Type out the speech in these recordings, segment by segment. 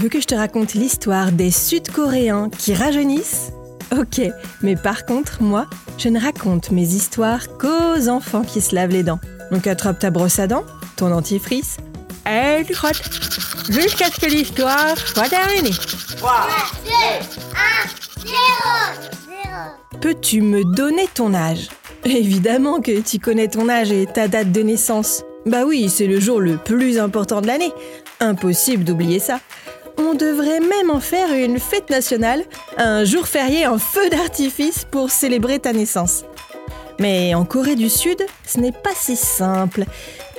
Veux que je te raconte l'histoire des Sud-Coréens qui rajeunissent? Ok, mais par contre, moi, je ne raconte mes histoires qu'aux enfants qui se lavent les dents. Donc attrape ta brosse à dents, ton dentifrice, et tu frottes, jusqu'à ce que l'histoire soit terminée. 3, 2, 1, 0, Peux-tu me donner ton âge? Évidemment que tu connais ton âge et ta date de naissance. Bah oui, c'est le jour le plus important de l'année. Impossible d'oublier ça. On devrait même en faire une fête nationale, un jour férié en feu d'artifice pour célébrer ta naissance. Mais en Corée du Sud, ce n'est pas si simple,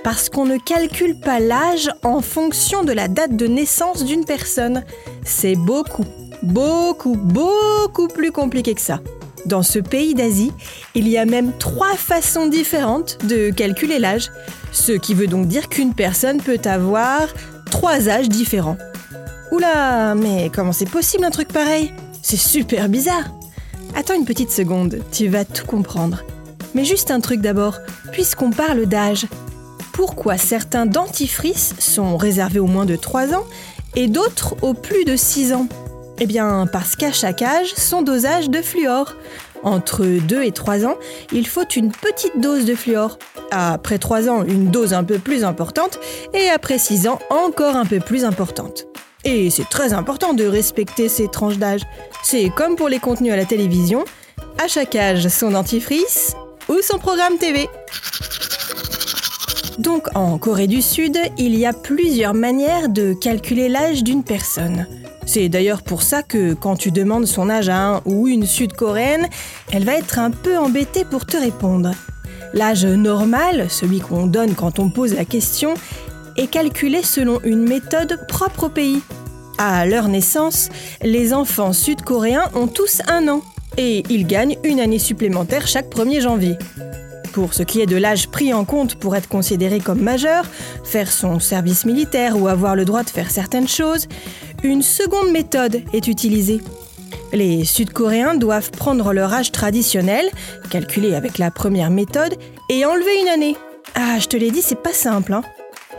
parce qu'on ne calcule pas l'âge en fonction de la date de naissance d'une personne. C'est beaucoup, beaucoup, beaucoup plus compliqué que ça. Dans ce pays d'Asie, il y a même trois façons différentes de calculer l'âge, ce qui veut donc dire qu'une personne peut avoir trois âges différents. Oula, mais comment c'est possible un truc pareil? C'est super bizarre. Attends une petite seconde, tu vas tout comprendre. Mais juste un truc d'abord, puisqu'on parle d'âge, pourquoi certains dentifrices sont réservés au moins de 3 ans et d'autres aux plus de 6 ans? Eh bien, parce qu'à chaque âge, son dosage de fluor. Entre 2 et 3 ans, il faut une petite dose de fluor. Après 3 ans, une dose un peu plus importante et après 6 ans, encore un peu plus importante. Et c'est très important de respecter ces tranches d'âge. C'est comme pour les contenus à la télévision, à chaque âge son dentifrice ou son programme TV. Donc en Corée du Sud, il y a plusieurs manières de calculer l'âge d'une personne. C'est d'ailleurs pour ça que quand tu demandes son âge à un ou une sud-coréenne, elle va être un peu embêtée pour te répondre. L'âge normal, celui qu'on donne quand on pose la question, est calculé selon une méthode propre au pays. À leur naissance, les enfants sud-coréens ont tous un an et ils gagnent une année supplémentaire chaque 1er janvier. Pour ce qui est de l'âge pris en compte pour être considéré comme majeur, faire son service militaire ou avoir le droit de faire certaines choses, une seconde méthode est utilisée. Les Sud-Coréens doivent prendre leur âge traditionnel, calculé avec la première méthode, et enlever une année. Ah, je te l'ai dit, c'est pas simple, hein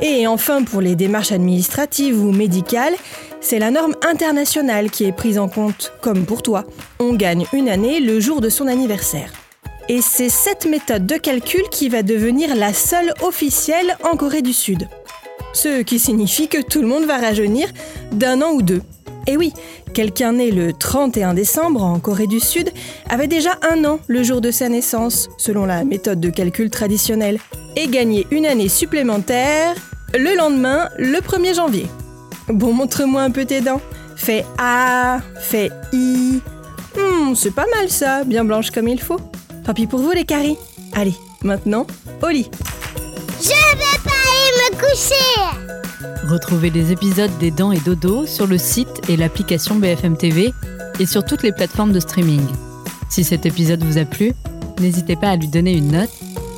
et enfin, pour les démarches administratives ou médicales, c'est la norme internationale qui est prise en compte, comme pour toi. On gagne une année le jour de son anniversaire. Et c'est cette méthode de calcul qui va devenir la seule officielle en Corée du Sud. Ce qui signifie que tout le monde va rajeunir d'un an ou deux. Et oui, quelqu'un né le 31 décembre en Corée du Sud avait déjà un an le jour de sa naissance, selon la méthode de calcul traditionnelle, et gagnait une année supplémentaire le lendemain, le 1er janvier. Bon, montre-moi un peu tes dents. Fais A, fais I. Hmm, c'est pas mal ça, bien blanche comme il faut. Tant pis pour vous les caries. Allez, maintenant, au lit. Je vais pas aller me coucher Retrouvez les épisodes des Dents et Dodo sur le site et l'application BFM TV et sur toutes les plateformes de streaming. Si cet épisode vous a plu, n'hésitez pas à lui donner une note,